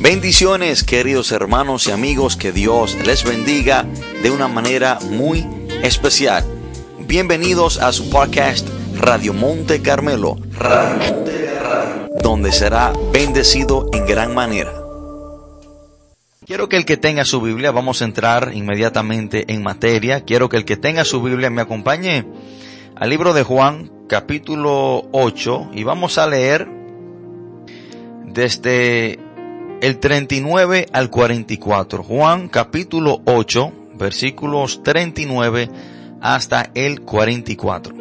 Bendiciones queridos hermanos y amigos, que Dios les bendiga de una manera muy especial. Bienvenidos a su podcast Radio Monte Carmelo, donde será bendecido en gran manera. Quiero que el que tenga su Biblia, vamos a entrar inmediatamente en materia, quiero que el que tenga su Biblia me acompañe al libro de Juan, capítulo 8, y vamos a leer desde el 39 al 44. Juan capítulo 8, versículos 39 hasta el 44.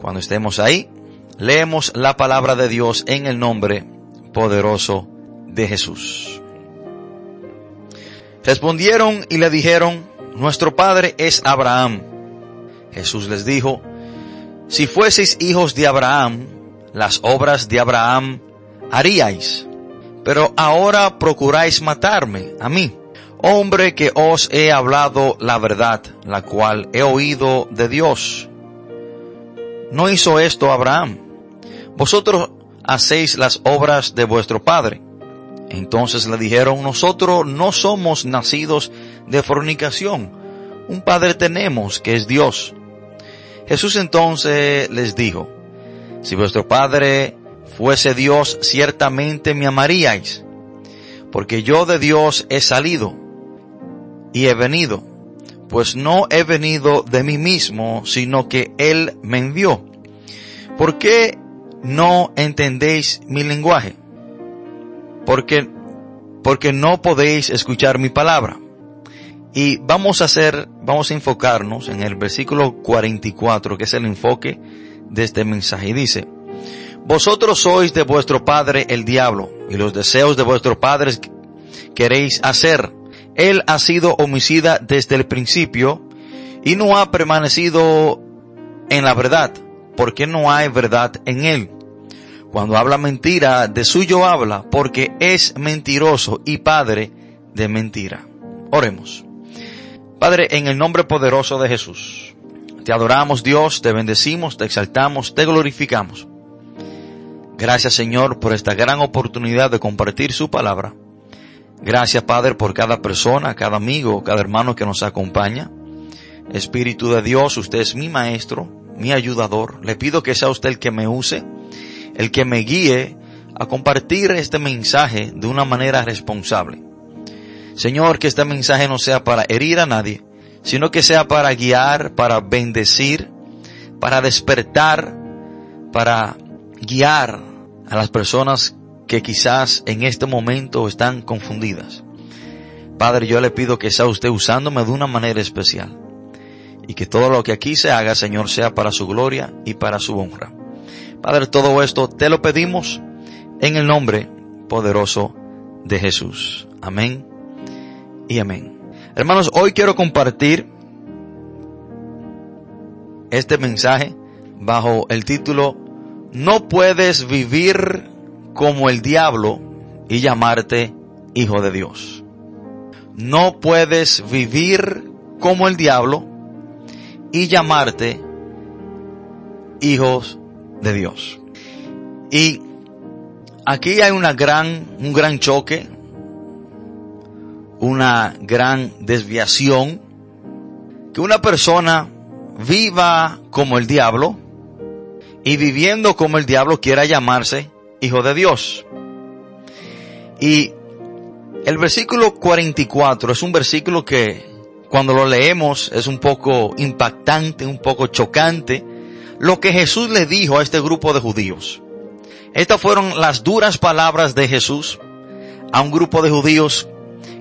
Cuando estemos ahí, leemos la palabra de Dios en el nombre poderoso de Jesús. Respondieron y le dijeron, nuestro padre es Abraham. Jesús les dijo, si fueseis hijos de Abraham, las obras de Abraham haríais. Pero ahora procuráis matarme, a mí, hombre que os he hablado la verdad, la cual he oído de Dios. No hizo esto Abraham. Vosotros hacéis las obras de vuestro padre. Entonces le dijeron, nosotros no somos nacidos de fornicación. Un padre tenemos que es Dios. Jesús entonces les dijo, si vuestro padre fuese Dios, ciertamente me amaríais, porque yo de Dios he salido y he venido, pues no he venido de mí mismo, sino que Él me envió. ¿Por qué no entendéis mi lenguaje? Porque, porque no podéis escuchar mi palabra. Y vamos a hacer, vamos a enfocarnos en el versículo 44, que es el enfoque de este mensaje. Y dice, vosotros sois de vuestro padre el diablo, y los deseos de vuestro padre queréis hacer. Él ha sido homicida desde el principio, y no ha permanecido en la verdad, porque no hay verdad en él. Cuando habla mentira, de suyo habla, porque es mentiroso y padre de mentira. Oremos. Padre, en el nombre poderoso de Jesús, te adoramos Dios, te bendecimos, te exaltamos, te glorificamos. Gracias Señor por esta gran oportunidad de compartir su palabra. Gracias Padre por cada persona, cada amigo, cada hermano que nos acompaña. Espíritu de Dios, usted es mi maestro, mi ayudador. Le pido que sea usted el que me use, el que me guíe a compartir este mensaje de una manera responsable. Señor, que este mensaje no sea para herir a nadie, sino que sea para guiar, para bendecir, para despertar, para guiar a las personas que quizás en este momento están confundidas. Padre, yo le pido que sea usted usándome de una manera especial y que todo lo que aquí se haga, Señor, sea para su gloria y para su honra. Padre, todo esto te lo pedimos en el nombre poderoso de Jesús. Amén y amén. Hermanos, hoy quiero compartir este mensaje bajo el título no puedes vivir como el diablo y llamarte hijo de Dios. No puedes vivir como el diablo y llamarte hijos de Dios. Y aquí hay una gran, un gran choque, una gran desviación, que una persona viva como el diablo y viviendo como el diablo quiera llamarse hijo de Dios. Y el versículo 44 es un versículo que cuando lo leemos es un poco impactante, un poco chocante, lo que Jesús le dijo a este grupo de judíos. Estas fueron las duras palabras de Jesús a un grupo de judíos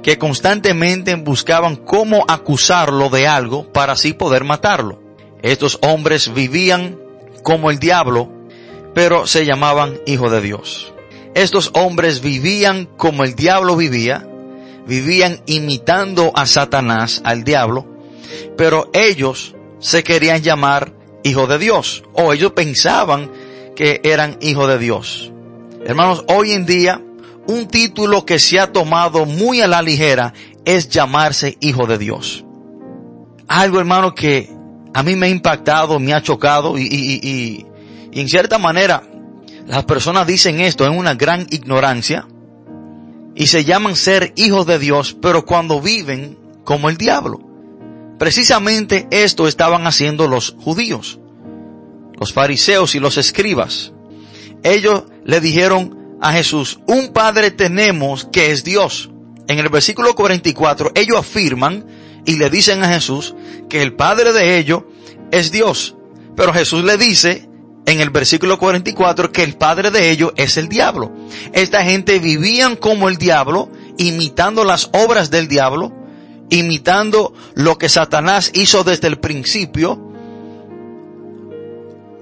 que constantemente buscaban cómo acusarlo de algo para así poder matarlo. Estos hombres vivían como el diablo, pero se llamaban hijos de Dios. Estos hombres vivían como el diablo vivía, vivían imitando a Satanás, al diablo, pero ellos se querían llamar hijos de Dios, o ellos pensaban que eran hijos de Dios. Hermanos, hoy en día, un título que se ha tomado muy a la ligera es llamarse hijo de Dios. Algo, hermano, que a mí me ha impactado, me ha chocado y, y, y, y en cierta manera Las personas dicen esto en una gran ignorancia y se llaman ser hijos de Dios, pero cuando viven como el diablo. Precisamente esto estaban haciendo los judíos, los fariseos y los escribas. Ellos le dijeron a Jesús, un Padre tenemos que es Dios. En el versículo 44 ellos afirman y le dicen a Jesús que el Padre de ellos es Dios. Pero Jesús le dice en el versículo 44 que el padre de ellos es el diablo. Esta gente vivían como el diablo, imitando las obras del diablo, imitando lo que Satanás hizo desde el principio,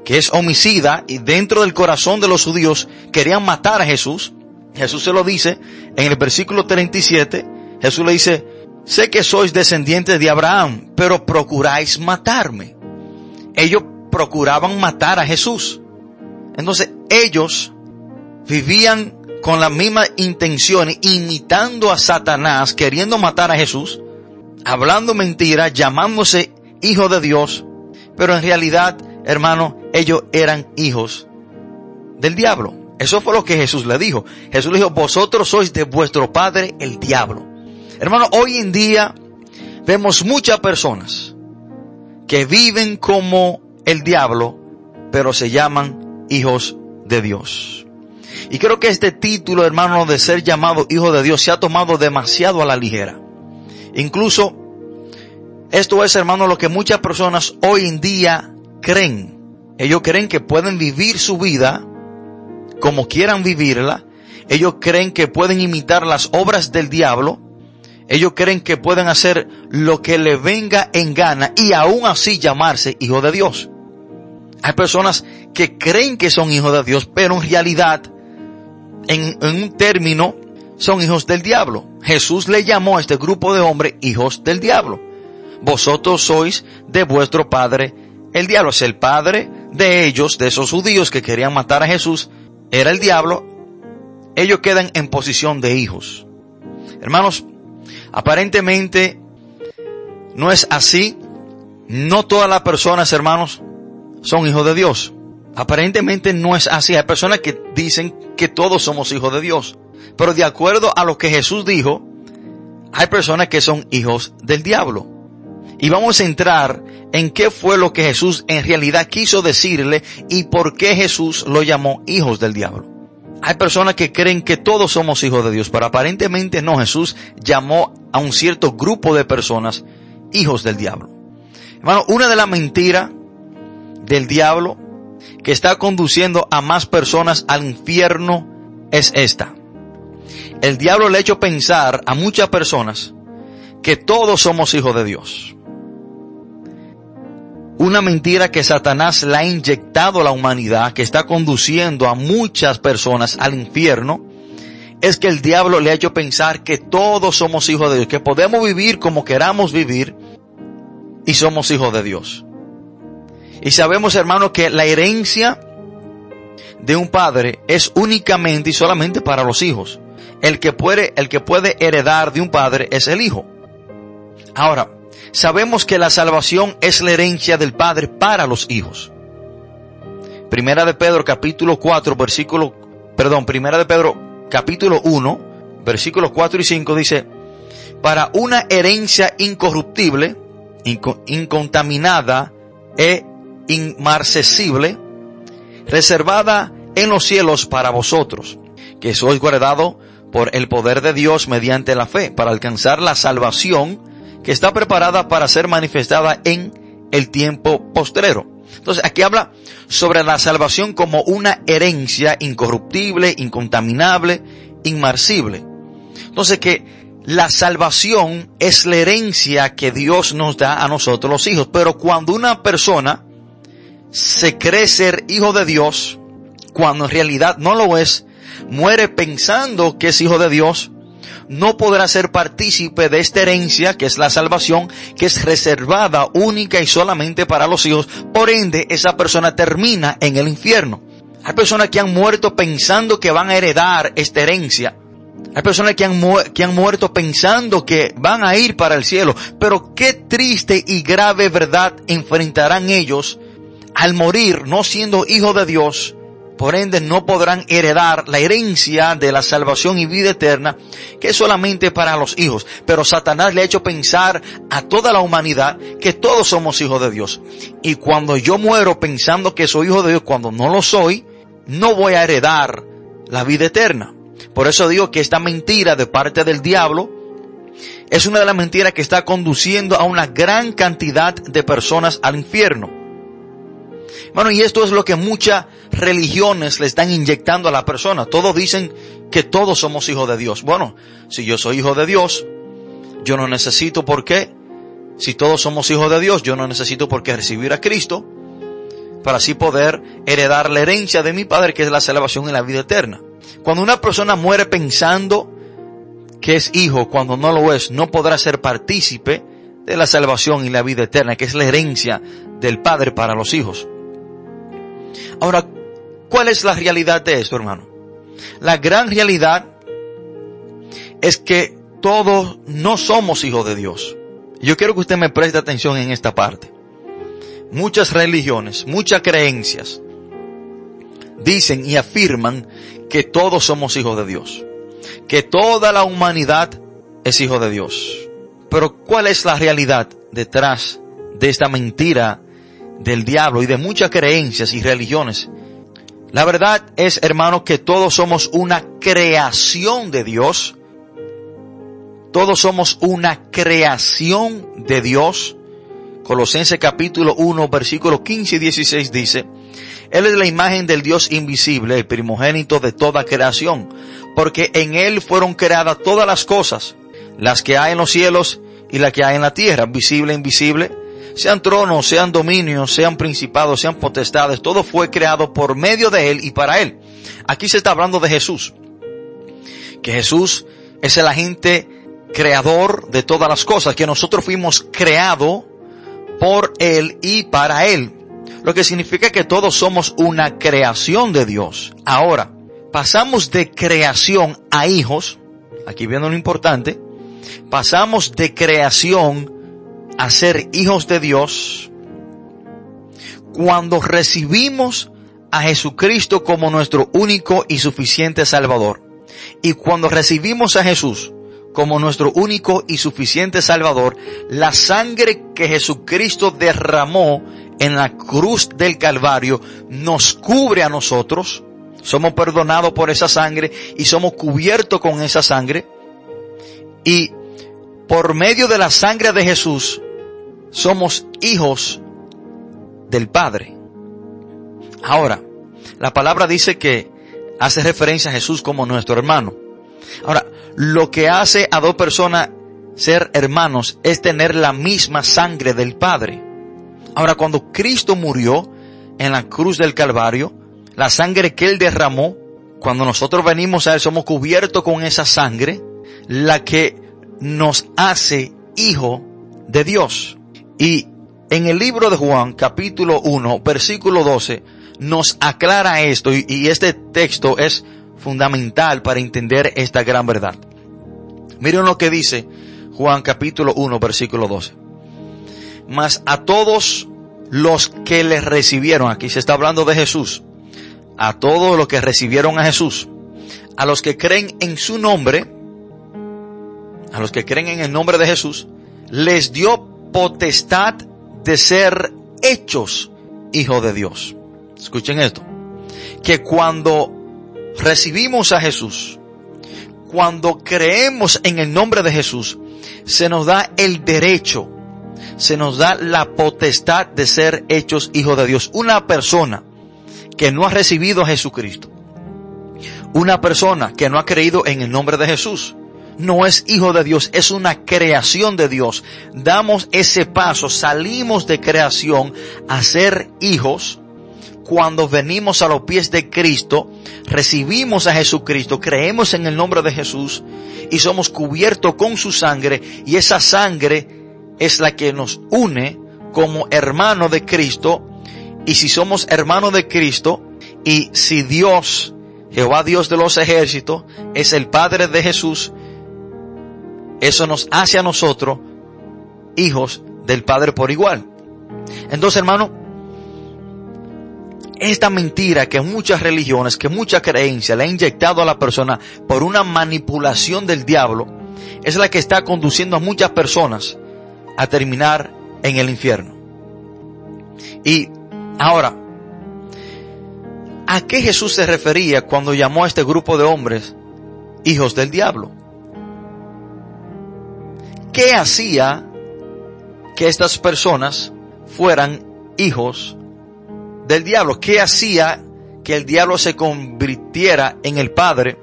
que es homicida, y dentro del corazón de los judíos querían matar a Jesús. Jesús se lo dice en el versículo 37, Jesús le dice, sé que sois descendientes de Abraham, pero procuráis matarme. Ellos procuraban matar a Jesús. Entonces ellos vivían con la misma intención, imitando a Satanás, queriendo matar a Jesús, hablando mentiras, llamándose hijo de Dios, pero en realidad, hermano, ellos eran hijos del diablo. Eso fue lo que Jesús le dijo. Jesús le dijo, vosotros sois de vuestro padre el diablo. Hermano, hoy en día vemos muchas personas que viven como el diablo, pero se llaman hijos de Dios. Y creo que este título, hermano, de ser llamado hijo de Dios se ha tomado demasiado a la ligera. Incluso, esto es, hermano, lo que muchas personas hoy en día creen. Ellos creen que pueden vivir su vida como quieran vivirla. Ellos creen que pueden imitar las obras del diablo. Ellos creen que pueden hacer lo que le venga en gana y aún así llamarse hijo de Dios. Hay personas que creen que son hijos de Dios, pero en realidad, en, un término, son hijos del diablo. Jesús le llamó a este grupo de hombres hijos del diablo. Vosotros sois de vuestro padre el diablo. Es el padre de ellos, de esos judíos que querían matar a Jesús, era el diablo. Ellos quedan en posición de hijos. Hermanos, aparentemente no es así. No todas las personas, hermanos, son hijos de Dios. Aparentemente no es así. Hay personas que dicen que todos somos hijos de Dios. Pero de acuerdo a lo que Jesús dijo, hay personas que son hijos del diablo. Y vamos a entrar en qué fue lo que Jesús en realidad quiso decirle y por qué Jesús lo llamó hijos del diablo. Hay personas que creen que todos somos hijos de Dios, pero aparentemente no. Jesús llamó a un cierto grupo de personas hijos del diablo. Hermano, una de las mentiras del diablo que está conduciendo a más personas al infierno es esta. El diablo le ha hecho pensar a muchas personas que todos somos hijos de Dios. Una mentira que Satanás le ha inyectado a la humanidad, que está conduciendo a muchas personas al infierno, es que el diablo le ha hecho pensar que todos somos hijos de Dios, que podemos vivir como queramos vivir y somos hijos de Dios. Y sabemos, hermano, que la herencia de un padre es únicamente y solamente para los hijos. El que puede, el que puede heredar de un padre es el hijo. Ahora, sabemos que la salvación es la herencia del padre para los hijos. Primera de Pedro capítulo 4 versículo, perdón, primera de Pedro capítulo 1 versículos 4 y 5 dice, para una herencia incorruptible, incontaminada e inmarcesible, reservada en los cielos para vosotros, que sois guardado por el poder de Dios mediante la fe, para alcanzar la salvación que está preparada para ser manifestada en el tiempo postrero. Entonces aquí habla sobre la salvación como una herencia incorruptible, incontaminable, inmarcible. Entonces que la salvación es la herencia que Dios nos da a nosotros los hijos. Pero cuando una persona se cree ser hijo de Dios cuando en realidad no lo es, muere pensando que es hijo de Dios, no podrá ser partícipe de esta herencia que es la salvación, que es reservada única y solamente para los hijos. Por ende, esa persona termina en el infierno. Hay personas que han muerto pensando que van a heredar esta herencia. Hay personas que han, que han muerto pensando que van a ir para el cielo. Pero qué triste y grave verdad enfrentarán ellos al morir no siendo hijo de Dios por ende no podrán heredar la herencia de la salvación y vida eterna, que es solamente para los hijos. Pero Satanás le ha hecho pensar a toda la humanidad que todos somos hijos de Dios. Y cuando yo muero pensando que soy hijo de Dios, cuando no lo soy, no voy a heredar la vida eterna. Por eso digo que esta mentira de parte del diablo es una de las mentiras que está conduciendo a una gran cantidad de personas al infierno. Bueno, y esto es lo que muchas religiones le están inyectando a la persona. Todos dicen que todos somos hijos de Dios. Bueno, si yo soy hijo de Dios, yo no necesito por qué. Si todos somos hijos de Dios, yo no necesito por qué recibir a Cristo para así poder heredar la herencia de mi Padre, que es la salvación y la vida eterna. Cuando una persona muere pensando que es hijo, cuando no lo es, no podrá ser partícipe de la salvación y la vida eterna, que es la herencia del Padre para los hijos. Ahora, ¿cuál es la realidad de esto, hermano? La gran realidad es que todos no somos hijos de Dios. Yo quiero que usted me preste atención en esta parte. Muchas religiones, muchas creencias dicen y afirman que todos somos hijos de Dios. Que toda la humanidad es hijo de Dios. Pero ¿cuál es la realidad detrás de esta mentira del diablo y de muchas creencias y religiones. La verdad es, hermano, que todos somos una creación de Dios. Todos somos una creación de Dios. Colosenses capítulo 1, versículo 15 y 16 dice, Él es la imagen del Dios invisible, el primogénito de toda creación, porque en Él fueron creadas todas las cosas, las que hay en los cielos y las que hay en la tierra, visible e invisible, sean tronos, sean dominios, sean principados, sean potestades, todo fue creado por medio de Él y para Él. Aquí se está hablando de Jesús. Que Jesús es el agente creador de todas las cosas, que nosotros fuimos creados por Él y para Él. Lo que significa que todos somos una creación de Dios. Ahora, pasamos de creación a hijos, aquí viendo lo importante, pasamos de creación a ser hijos de Dios cuando recibimos a Jesucristo como nuestro único y suficiente Salvador. Y cuando recibimos a Jesús como nuestro único y suficiente Salvador, la sangre que Jesucristo derramó en la cruz del Calvario nos cubre a nosotros, somos perdonados por esa sangre y somos cubiertos con esa sangre. Y por medio de la sangre de Jesús, somos hijos del Padre. Ahora, la palabra dice que hace referencia a Jesús como nuestro hermano. Ahora, lo que hace a dos personas ser hermanos es tener la misma sangre del Padre. Ahora, cuando Cristo murió en la cruz del Calvario, la sangre que Él derramó, cuando nosotros venimos a Él somos cubiertos con esa sangre, la que nos hace hijo de Dios. Y en el libro de Juan, capítulo 1, versículo 12, nos aclara esto y, este texto es fundamental para entender esta gran verdad. Miren lo que dice Juan capítulo 1, versículo 12. Mas a todos los que le recibieron, aquí se está hablando de Jesús, a todos los que recibieron a Jesús, a los que creen en su nombre, a los que creen en el nombre de Jesús, les dio potestad de ser hechos hijos de Dios. Escuchen esto. Que cuando recibimos a Jesús, cuando creemos en el nombre de Jesús, se nos da el derecho, se nos da la potestad de ser hechos hijos de Dios. Una persona que no ha recibido a Jesucristo, una persona que no ha creído en el nombre de Jesús, no es hijo de Dios, es una creación de Dios. Damos ese paso, salimos de creación a ser hijos cuando venimos a los pies de Cristo, recibimos a Jesucristo, creemos en el nombre de Jesús y somos cubiertos con su sangre y esa sangre es la que nos une como hermano de Cristo y si somos hermanos de Cristo y si Dios, Jehová Dios de los ejércitos, es el Padre de Jesús, eso nos hace a nosotros hijos del Padre por igual. Entonces, hermano, esta mentira que muchas religiones, que mucha creencia le ha inyectado a la persona por una manipulación del diablo, es la que está conduciendo a muchas personas a terminar en el infierno. Y ahora, ¿a qué Jesús se refería cuando llamó a este grupo de hombres hijos del diablo? ¿Qué hacía que estas personas fueran hijos del diablo? ¿Qué hacía que el diablo se convirtiera en el padre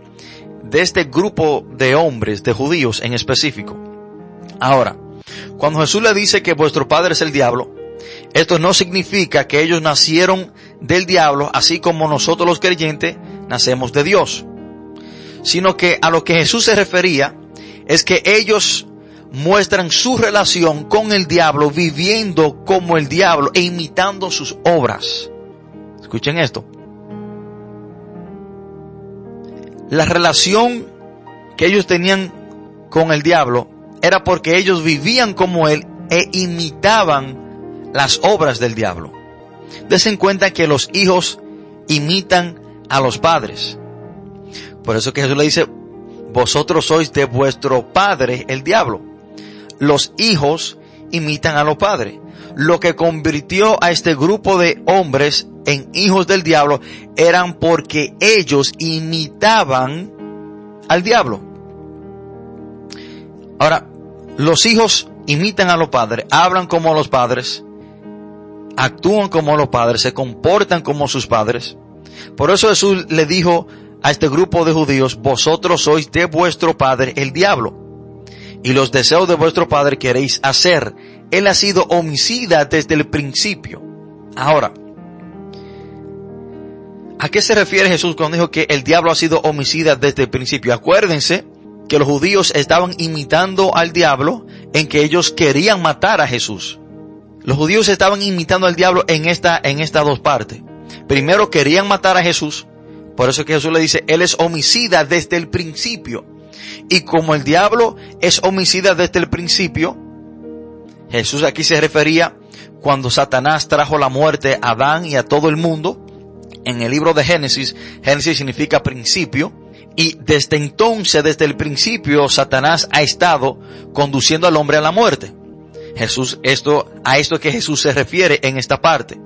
de este grupo de hombres, de judíos en específico? Ahora, cuando Jesús le dice que vuestro padre es el diablo, esto no significa que ellos nacieron del diablo, así como nosotros los creyentes nacemos de Dios, sino que a lo que Jesús se refería es que ellos muestran su relación con el diablo viviendo como el diablo e imitando sus obras. Escuchen esto. La relación que ellos tenían con el diablo era porque ellos vivían como él e imitaban las obras del diablo. Desen cuenta que los hijos imitan a los padres. Por eso que Jesús le dice, vosotros sois de vuestro padre el diablo los hijos imitan a los padres. Lo que convirtió a este grupo de hombres en hijos del diablo eran porque ellos imitaban al diablo. Ahora, los hijos imitan a los padres, hablan como los padres, actúan como los padres, se comportan como sus padres. Por eso Jesús le dijo a este grupo de judíos, vosotros sois de vuestro padre el diablo y los deseos de vuestro padre queréis hacer. Él ha sido homicida desde el principio. Ahora, ¿a qué se refiere Jesús cuando dijo que el diablo ha sido homicida desde el principio? Acuérdense que los judíos estaban imitando al diablo en que ellos querían matar a Jesús. Los judíos estaban imitando al diablo en esta, en estas dos partes. Primero querían matar a Jesús. Por eso que Jesús le dice, Él es homicida desde el principio. Y como el diablo es homicida desde el principio, Jesús aquí se refería cuando Satanás trajo la muerte a Adán y a todo el mundo. En el libro de Génesis, Génesis significa principio. Y desde entonces, desde el principio, Satanás ha estado conduciendo al hombre a la muerte. Jesús, esto, a esto que Jesús se refiere en esta parte.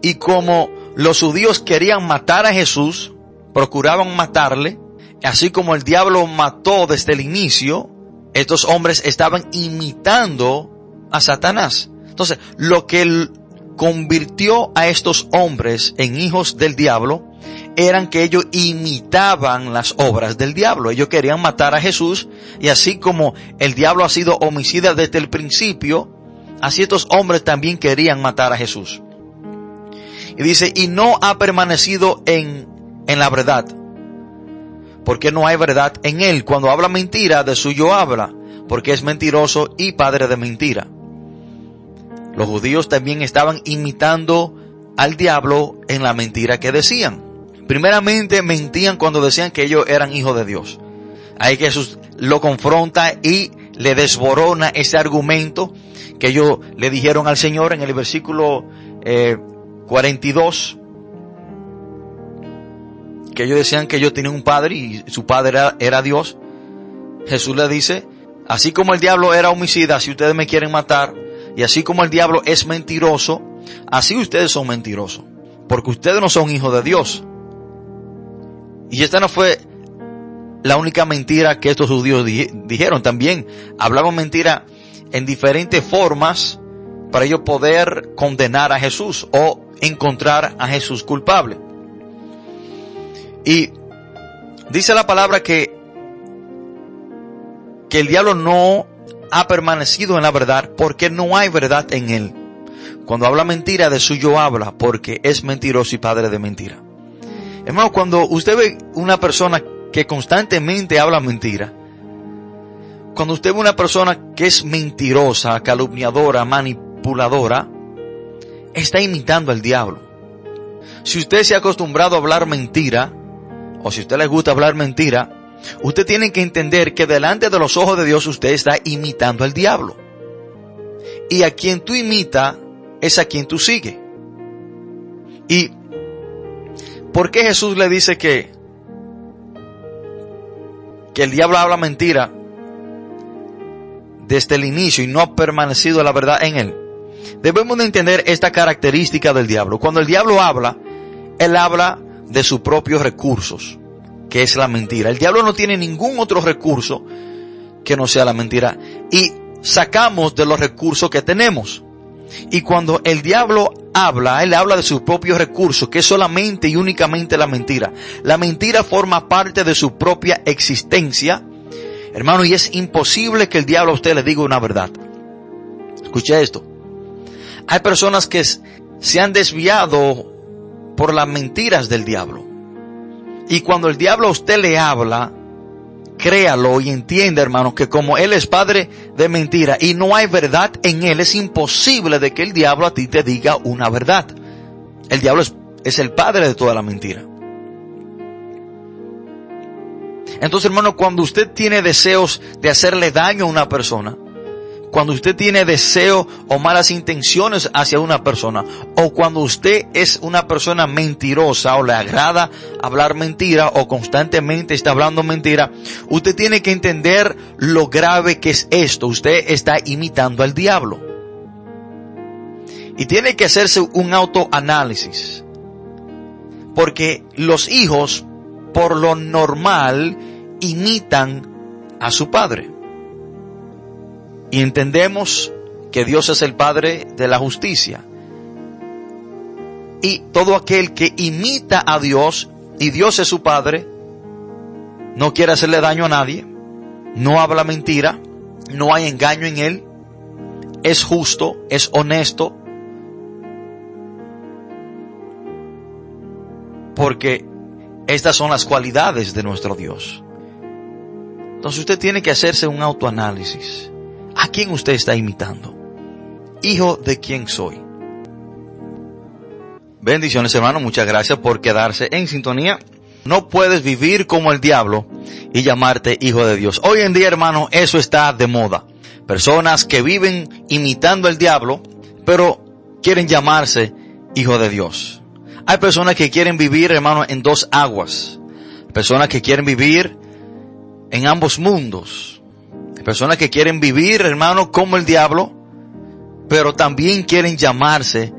Y como los judíos querían matar a Jesús, procuraban matarle, así como el diablo mató desde el inicio, estos hombres estaban imitando a Satanás. Entonces, lo que convirtió a estos hombres en hijos del diablo eran que ellos imitaban las obras del diablo. Ellos querían matar a Jesús y así como el diablo ha sido homicida desde el principio, así estos hombres también querían matar a Jesús. Y dice, y no ha permanecido en, en la verdad porque no hay verdad en él. Cuando habla mentira, de suyo habla, porque es mentiroso y padre de mentira. Los judíos también estaban imitando al diablo en la mentira que decían. Primeramente mentían cuando decían que ellos eran hijos de Dios. Ahí Jesús lo confronta y le desborona ese argumento que ellos le dijeron al Señor en el versículo eh, 42 que ellos decían que ellos tenían un padre y su padre era, Dios, Jesús le dice, así como el diablo era homicida, si ustedes me quieren matar, y así como el diablo es mentiroso, así ustedes son mentirosos, porque ustedes no son hijos de Dios. Y esta no fue la única mentira que estos judíos dijeron, también hablaban mentira en diferentes formas para ellos poder condenar a Jesús o encontrar a Jesús culpable. Y dice la palabra que, que el diablo no ha permanecido en la verdad porque no hay verdad en él. Cuando habla mentira, de suyo habla porque es mentiroso y padre de mentira. Hermano, cuando usted ve una persona que constantemente habla mentira, cuando usted ve una persona que es mentirosa, calumniadora, manipuladora, está imitando al diablo. Si usted se ha acostumbrado a hablar mentira, o si usted le gusta hablar mentira, usted tiene que entender que delante de los ojos de Dios usted está imitando al diablo. Y a quien tú imita es a quien tú sigues. Y ¿Por qué Jesús le dice que, que el diablo habla mentira desde el inicio y no ha permanecido la verdad en él? Debemos de entender esta característica del diablo. Cuando el diablo habla, él habla de sus propios recursos, que es la mentira. El diablo no tiene ningún otro recurso que no sea la mentira. Y sacamos de los recursos que tenemos. Y cuando el diablo habla, él habla de sus propios recursos, que es solamente y únicamente la mentira. La mentira forma parte de su propia existencia, hermano, y es imposible que el diablo a usted le diga una verdad. Escuche esto. Hay personas que se han desviado por las mentiras del diablo. Y cuando el diablo a usted le habla, créalo y entienda, hermano, que como Él es padre de mentira y no hay verdad en Él, es imposible de que el diablo a ti te diga una verdad. El diablo es, es el padre de toda la mentira. Entonces, hermano, cuando usted tiene deseos de hacerle daño a una persona, cuando usted tiene deseo o malas intenciones hacia una persona, o cuando usted es una persona mentirosa o le agrada hablar mentira o constantemente está hablando mentira, usted tiene que entender lo grave que es esto. Usted está imitando al diablo. Y tiene que hacerse un autoanálisis. Porque los hijos, por lo normal, imitan a su padre y entendemos que Dios es el Padre de la justicia. Y todo aquel que imita a Dios y Dios es su Padre, no quiere hacerle daño a nadie, no habla mentira, no hay engaño en él, es justo, es honesto, porque estas son las cualidades de nuestro Dios. Entonces usted tiene que hacerse un autoanálisis. ¿A quién usted está imitando? Hijo de quién soy. Bendiciones hermano, muchas gracias por quedarse en sintonía. No puedes vivir como el diablo y llamarte hijo de Dios. Hoy en día hermano, eso está de moda. Personas que viven imitando al diablo, pero quieren llamarse hijo de Dios. Hay personas que quieren vivir hermano en dos aguas. Personas que quieren vivir en ambos mundos. Personas que quieren vivir, hermano, como el diablo, pero también quieren llamarse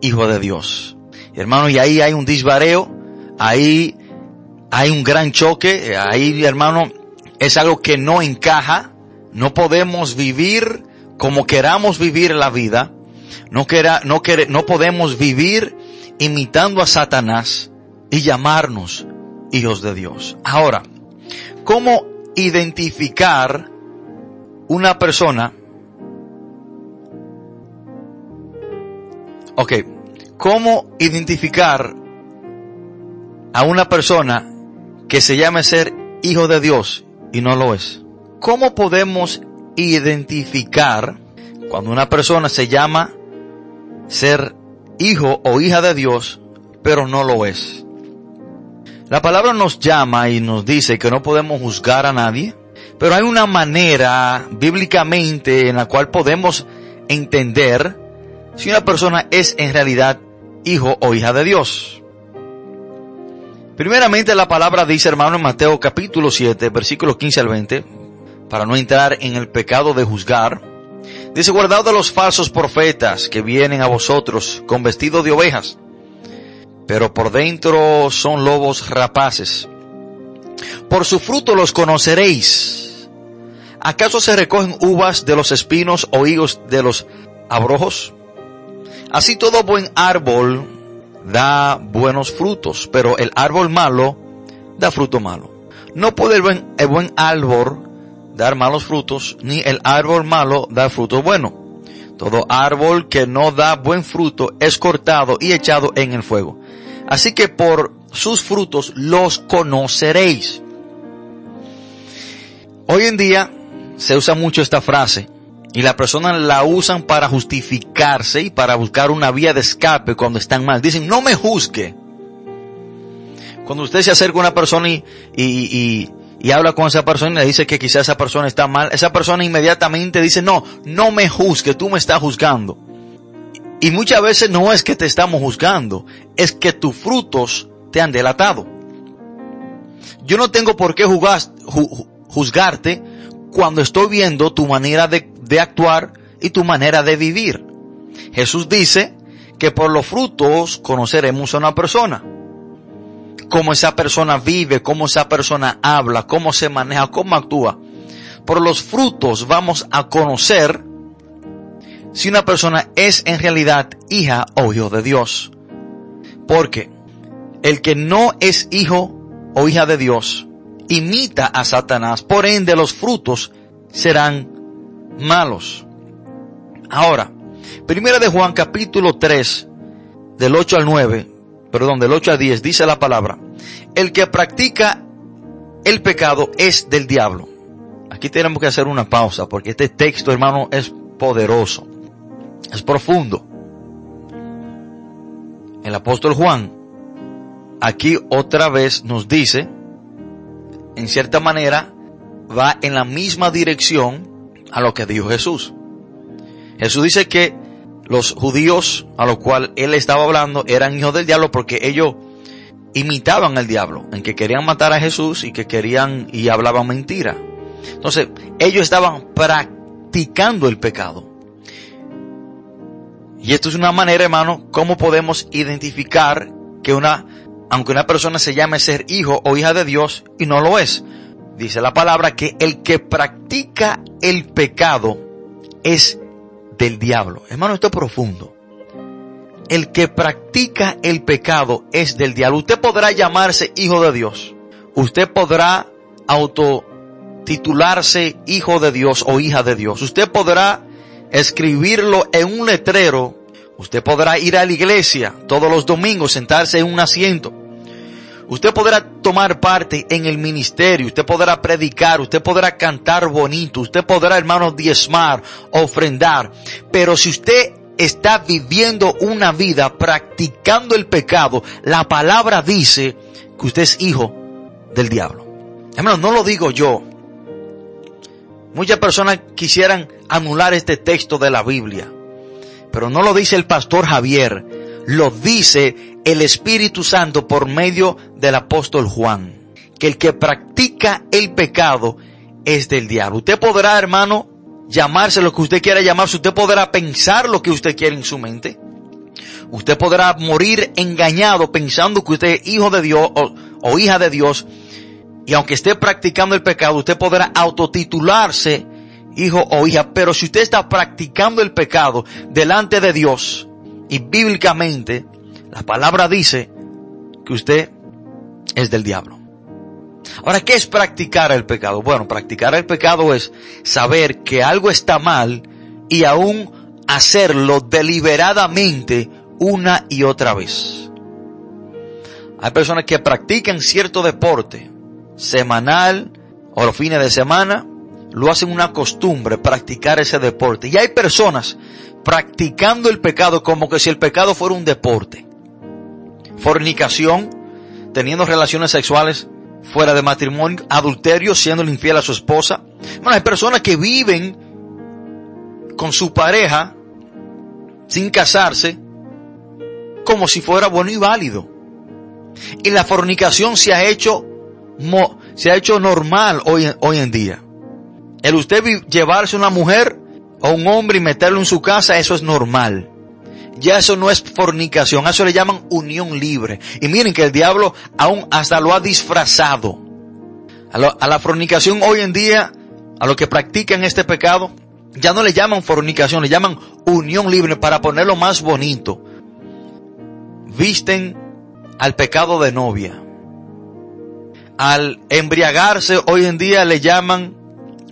hijo de Dios. Hermano, y ahí hay un disbareo, ahí hay un gran choque, ahí, hermano, es algo que no encaja. No podemos vivir como queramos vivir la vida. No, quera, no, no podemos vivir imitando a Satanás y llamarnos hijos de Dios. Ahora, ¿cómo identificar una persona, ok, ¿cómo identificar a una persona que se llame ser hijo de Dios y no lo es? ¿Cómo podemos identificar cuando una persona se llama ser hijo o hija de Dios, pero no lo es? La palabra nos llama y nos dice que no podemos juzgar a nadie, pero hay una manera bíblicamente en la cual podemos entender si una persona es en realidad hijo o hija de Dios. Primeramente la palabra dice, hermano, en Mateo capítulo 7, versículos 15 al 20, para no entrar en el pecado de juzgar, dice, guardad de los falsos profetas que vienen a vosotros con vestido de ovejas, pero por dentro son lobos rapaces. Por su fruto los conoceréis. ¿Acaso se recogen uvas de los espinos o higos de los abrojos? Así todo buen árbol da buenos frutos, pero el árbol malo da fruto malo. No puede el buen, buen árbol dar malos frutos, ni el árbol malo dar fruto bueno. Todo árbol que no da buen fruto es cortado y echado en el fuego. Así que por sus frutos los conoceréis. Hoy en día se usa mucho esta frase y las personas la usan para justificarse y para buscar una vía de escape cuando están mal. Dicen, no me juzgue. Cuando usted se acerca a una persona y, y, y, habla con esa persona y le dice que quizás esa persona está mal, esa persona inmediatamente dice, no, no me juzgue, tú me estás juzgando. Y muchas veces no es que te estamos juzgando, es que tus frutos te han delatado. Yo no tengo por qué juzgarte cuando estoy viendo tu manera de, actuar y tu manera de vivir. Jesús dice que por los frutos conoceremos a una persona. Cómo esa persona vive, cómo esa persona habla, cómo se maneja, cómo actúa. Por los frutos vamos a conocer si una persona es en realidad hija o hijo de Dios. Porque el que no es hijo o hija de Dios imita a Satanás, por ende los frutos serán malos. Ahora, primera de Juan capítulo 3, del 8 al 9, perdón, del 8 al 10, dice la palabra, el que practica el pecado es del diablo. Aquí tenemos que hacer una pausa porque este texto, hermano, es poderoso, es profundo. El apóstol Juan aquí otra vez nos dice, en cierta manera, va en la misma dirección a lo que dijo Jesús. Jesús dice que los judíos a los cuales él estaba hablando eran hijos del diablo porque ellos imitaban al diablo, en que querían matar a Jesús y que querían y hablaban mentira. Entonces, ellos estaban practicando el pecado. Y esto es una manera, hermano, cómo podemos identificar que una, aunque una persona se llame ser hijo o hija de Dios y no lo es. Dice la palabra que el que practica el pecado es del diablo. Hermano, esto es profundo. El que practica el pecado es del diablo. Usted podrá llamarse hijo de Dios. Usted podrá autotitularse hijo de Dios o hija de Dios. Usted podrá escribirlo en un letrero. Usted podrá ir a la iglesia todos los domingos, sentarse en un asiento. Usted podrá tomar parte en el ministerio, usted podrá predicar, usted podrá cantar bonito, usted podrá, hermanos, diezmar, ofrendar. Pero si usted está viviendo una vida practicando el pecado, la palabra dice que usted es hijo del diablo. Hermanos, no lo digo yo. Muchas personas quisieran anular este texto de la Biblia, pero no lo dice el pastor Javier, lo dice el Espíritu Santo por medio del apóstol Juan. Que el que practica el pecado es del diablo. Usted podrá, hermano, llamarse lo que usted quiera llamarse. Usted podrá pensar lo que usted quiere en su mente. Usted podrá morir engañado pensando que usted es hijo de Dios o, o hija de Dios. Y aunque esté practicando el pecado, usted podrá autotitularse hijo o hija. Pero si usted está practicando el pecado delante de Dios y bíblicamente, la palabra dice que usted es del diablo. Ahora, ¿qué es practicar el pecado? Bueno, practicar el pecado es saber que algo está mal y aún hacerlo deliberadamente una y otra vez. Hay personas que practican cierto deporte semanal o los fines de semana, lo hacen una costumbre practicar ese deporte. Y hay personas practicando el pecado como que si el pecado fuera un deporte fornicación, teniendo relaciones sexuales fuera de matrimonio, adulterio, siendo infiel a su esposa. Bueno, hay personas que viven con su pareja sin casarse como si fuera bueno y válido. Y la fornicación se ha hecho, se ha hecho normal hoy, hoy en día. El usted llevarse una mujer o un hombre y meterlo en su casa, eso es normal ya eso no es fornicación, a eso le llaman unión libre. Y miren que el diablo aún hasta lo ha disfrazado. A, la fornicación hoy en día, a los que practican este pecado, ya no le llaman fornicación, le llaman unión libre para ponerlo más bonito. Visten al pecado de novia. Al embriagarse hoy en día le llaman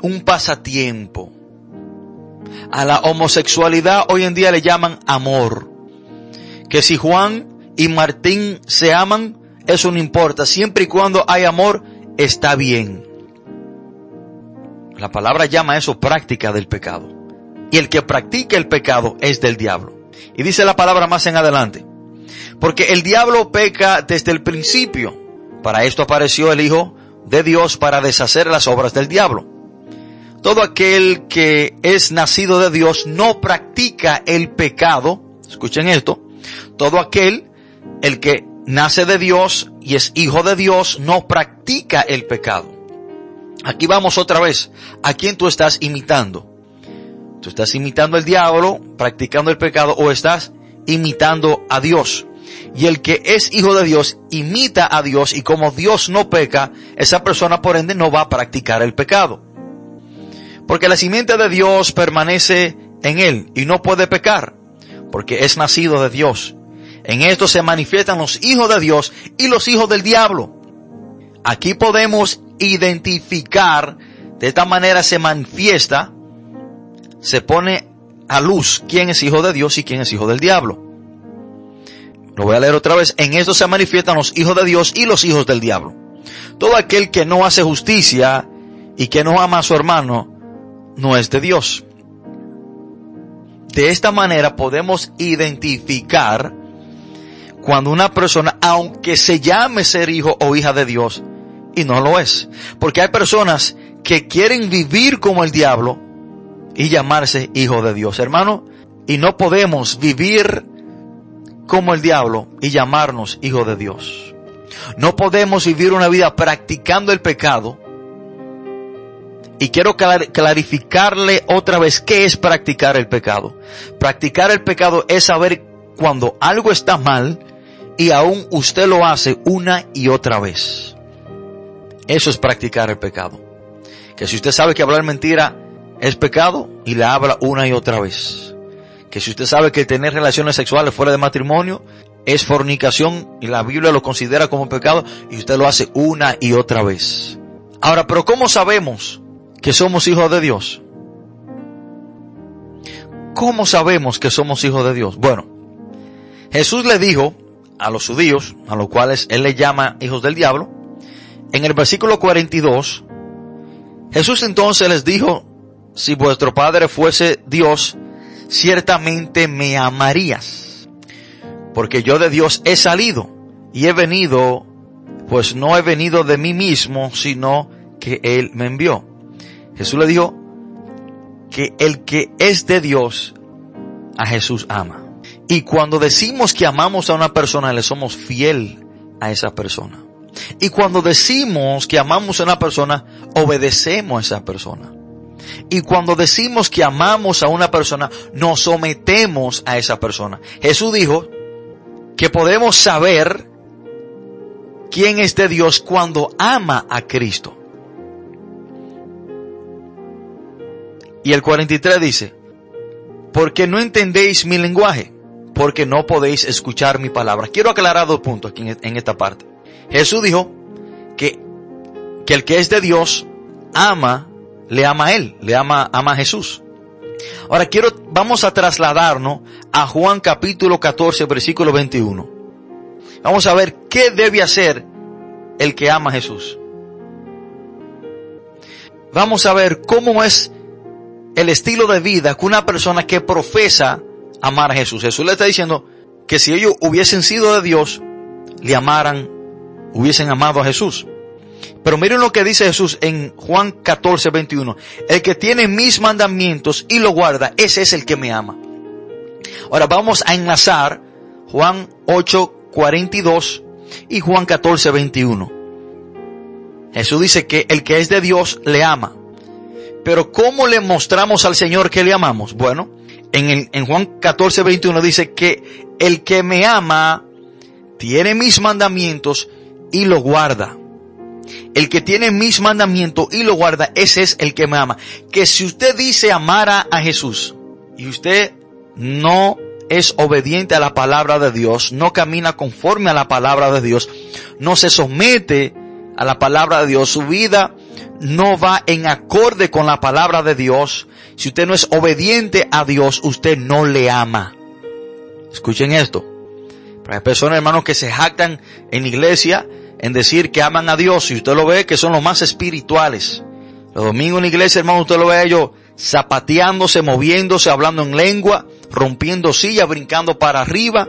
un pasatiempo. A la homosexualidad hoy en día le llaman amor. Que si Juan y Martín se aman, eso no importa. Siempre y cuando hay amor, está bien. La palabra llama eso práctica del pecado. Y el que practica el pecado es del diablo. Y dice la palabra más en adelante. Porque el diablo peca desde el principio. Para esto apareció el Hijo de Dios para deshacer las obras del diablo. Todo aquel que es nacido de Dios no practica el pecado. Escuchen esto. Todo aquel, el que nace de Dios y es hijo de Dios, no practica el pecado. Aquí vamos otra vez. ¿A quién tú estás imitando? ¿Tú estás imitando al diablo, practicando el pecado, o estás imitando a Dios? Y el que es hijo de Dios imita a Dios y como Dios no peca, esa persona por ende no va a practicar el pecado. Porque la simiente de Dios permanece en él y no puede pecar, porque es nacido de Dios. En esto se manifiestan los hijos de Dios y los hijos del diablo. Aquí podemos identificar, de esta manera se manifiesta, se pone a luz quién es hijo de Dios y quién es hijo del diablo. Lo voy a leer otra vez. En esto se manifiestan los hijos de Dios y los hijos del diablo. Todo aquel que no hace justicia y que no ama a su hermano, no es de Dios. De esta manera podemos identificar cuando una persona, aunque se llame ser hijo o hija de Dios, y no lo es. Porque hay personas que quieren vivir como el diablo y llamarse hijo de Dios, hermano. Y no podemos vivir como el diablo y llamarnos hijo de Dios. No podemos vivir una vida practicando el pecado. Y quiero clarificarle otra vez qué es practicar el pecado. Practicar el pecado es saber cuando algo está mal y aún usted lo hace una y otra vez. Eso es practicar el pecado. Que si usted sabe que hablar mentira es pecado y le habla una y otra vez que si usted sabe que tener relaciones sexuales fuera de matrimonio es fornicación y la Biblia lo considera como pecado y usted lo hace una y otra vez. Ahora, pero ¿cómo sabemos que somos hijos de Dios? ¿Cómo sabemos que somos hijos de Dios? Bueno, Jesús le dijo a los judíos, a los cuales él le llama hijos del diablo, en el versículo 42, Jesús entonces les dijo, si vuestro Padre fuese Dios, ciertamente me amarías, porque yo de Dios he salido y he venido, pues no he venido de mí mismo, sino que Él me envió. Jesús le dijo que el que es de Dios, a Jesús ama. Y cuando decimos que amamos a una persona, le somos fiel a esa persona. Y cuando decimos que amamos a una persona, obedecemos a esa persona. Y cuando decimos que amamos a una persona, nos sometemos a esa persona. Jesús dijo que podemos saber quién es de Dios cuando ama a Cristo. Y el 43 dice, porque no entendéis mi lenguaje, porque no podéis escuchar mi palabra. Quiero aclarar dos puntos aquí en esta parte. Jesús dijo que, que el que es de Dios ama le ama a Él, le ama, ama a Jesús. Ahora quiero, vamos a trasladarnos a Juan capítulo 14, versículo 21. Vamos a ver qué debe hacer el que ama a Jesús. Vamos a ver cómo es el estilo de vida que una persona que profesa amar a Jesús. Jesús le está diciendo que si ellos hubiesen sido de Dios, le amaran, hubiesen amado a Jesús. Pero miren lo que dice Jesús en Juan 14, 21. El que tiene mis mandamientos y lo guarda, ese es el que me ama. Ahora vamos a enlazar Juan 8, 42 y Juan 14, 21. Jesús dice que el que es de Dios le ama. Pero ¿cómo le mostramos al Señor que le amamos? Bueno, en, en Juan 14, 21 dice que el que me ama tiene mis mandamientos y lo guarda. El que tiene mis mandamientos y lo guarda, ese es el que me ama. Que si usted dice amar a Jesús y usted no es obediente a la palabra de Dios, no camina conforme a la palabra de Dios, no se somete a la palabra de Dios, su vida no va en acorde con la palabra de Dios, si usted no es obediente a Dios, usted no le ama. Escuchen esto. Hay personas, hermanos, que se jactan en iglesia en decir que aman a Dios y usted lo ve que son los más espirituales. Los domingos en la iglesia, hermano, usted lo ve a ellos zapateándose, moviéndose, hablando en lengua, rompiendo sillas, brincando para arriba.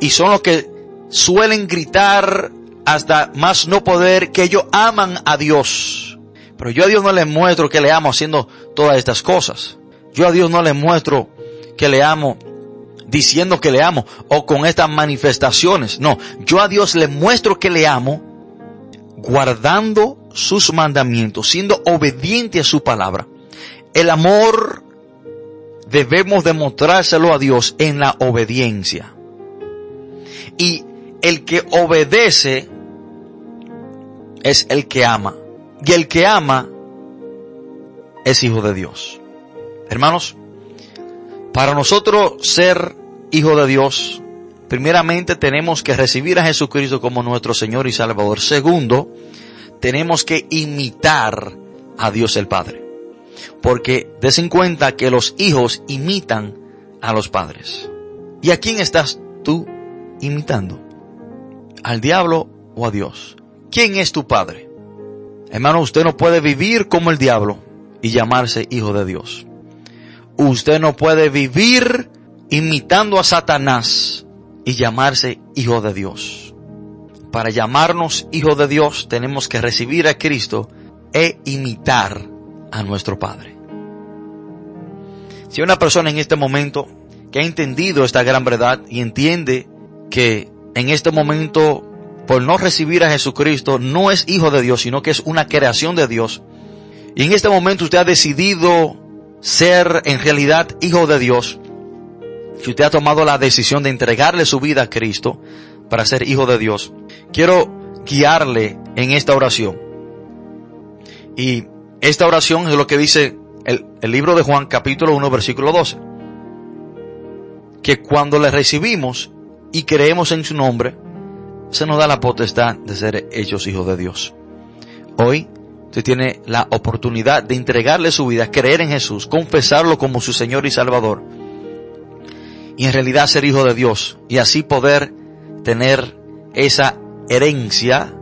Y son los que suelen gritar hasta más no poder que ellos aman a Dios. Pero yo a Dios no le muestro que le amo haciendo todas estas cosas. Yo a Dios no le muestro que le amo diciendo que le amo o con estas manifestaciones. No, yo a Dios le muestro que le amo guardando sus mandamientos, siendo obediente a su palabra. El amor debemos demostrárselo a Dios en la obediencia. Y el que obedece es el que ama. Y el que ama es hijo de Dios. Hermanos, para nosotros ser hijo de Dios, primeramente tenemos que recibir a Jesucristo como nuestro Señor y Salvador. Segundo, tenemos que imitar a Dios el Padre. Porque des en cuenta que los hijos imitan a los padres. ¿Y a quién estás tú imitando? ¿Al diablo o a Dios? ¿Quién es tu padre? Hermano, usted no puede vivir como el diablo y llamarse hijo de Dios. Usted no puede vivir imitando a Satanás y llamarse hijo de Dios. Para llamarnos hijo de Dios tenemos que recibir a Cristo e imitar a nuestro Padre. Si una persona en este momento que ha entendido esta gran verdad y entiende que en este momento por no recibir a Jesucristo no es hijo de Dios, sino que es una creación de Dios. Y en este momento usted ha decidido ser en realidad hijo de Dios. Si usted ha tomado la decisión de entregarle su vida a Cristo para ser hijo de Dios, quiero guiarle en esta oración. Y esta oración es lo que dice el, libro de Juan capítulo 1 versículo 12. Que cuando le recibimos y creemos en su nombre, se nos da la potestad de ser hechos hijos de Dios. Hoy usted tiene la oportunidad de entregarle su vida, creer en Jesús, confesarlo como su Señor y Salvador, y en realidad ser hijo de Dios, y así poder tener esa herencia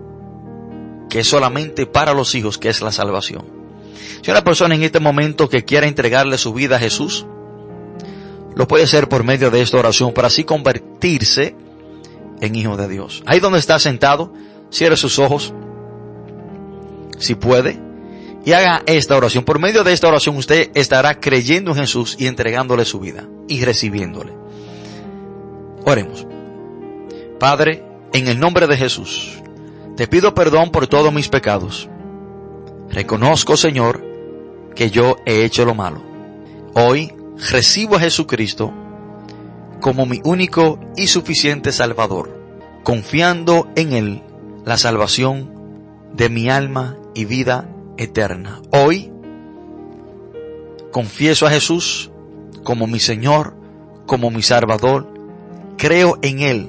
que es solamente para los hijos, que es la salvación. Si una persona en este momento que quiera entregarle su vida a Jesús, lo puede hacer por medio de esta oración para así convertirse en hijo de Dios. Ahí donde está sentado, cierre sus ojos, si puede, y haga esta oración. Por medio de esta oración usted estará creyendo en Jesús y entregándole su vida y recibiéndole. Oremos. Padre, en el nombre de Jesús, te pido perdón por todos mis pecados. Reconozco, Señor, que yo he hecho lo malo. Hoy recibo a Jesucristo como mi único y suficiente Salvador, confiando en Él la salvación de mi alma y vida eterna. Hoy confieso a Jesús como mi Señor, como mi Salvador, creo en Él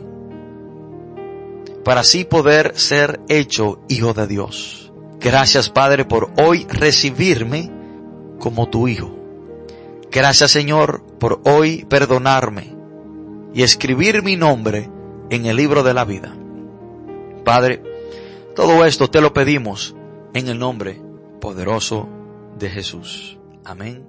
para así poder ser hecho hijo de Dios. Gracias Padre por hoy recibirme como tu hijo. Gracias Señor por hoy perdonarme y escribir mi nombre en el libro de la vida. Padre, todo esto te lo pedimos en el nombre poderoso de Jesús. Amén.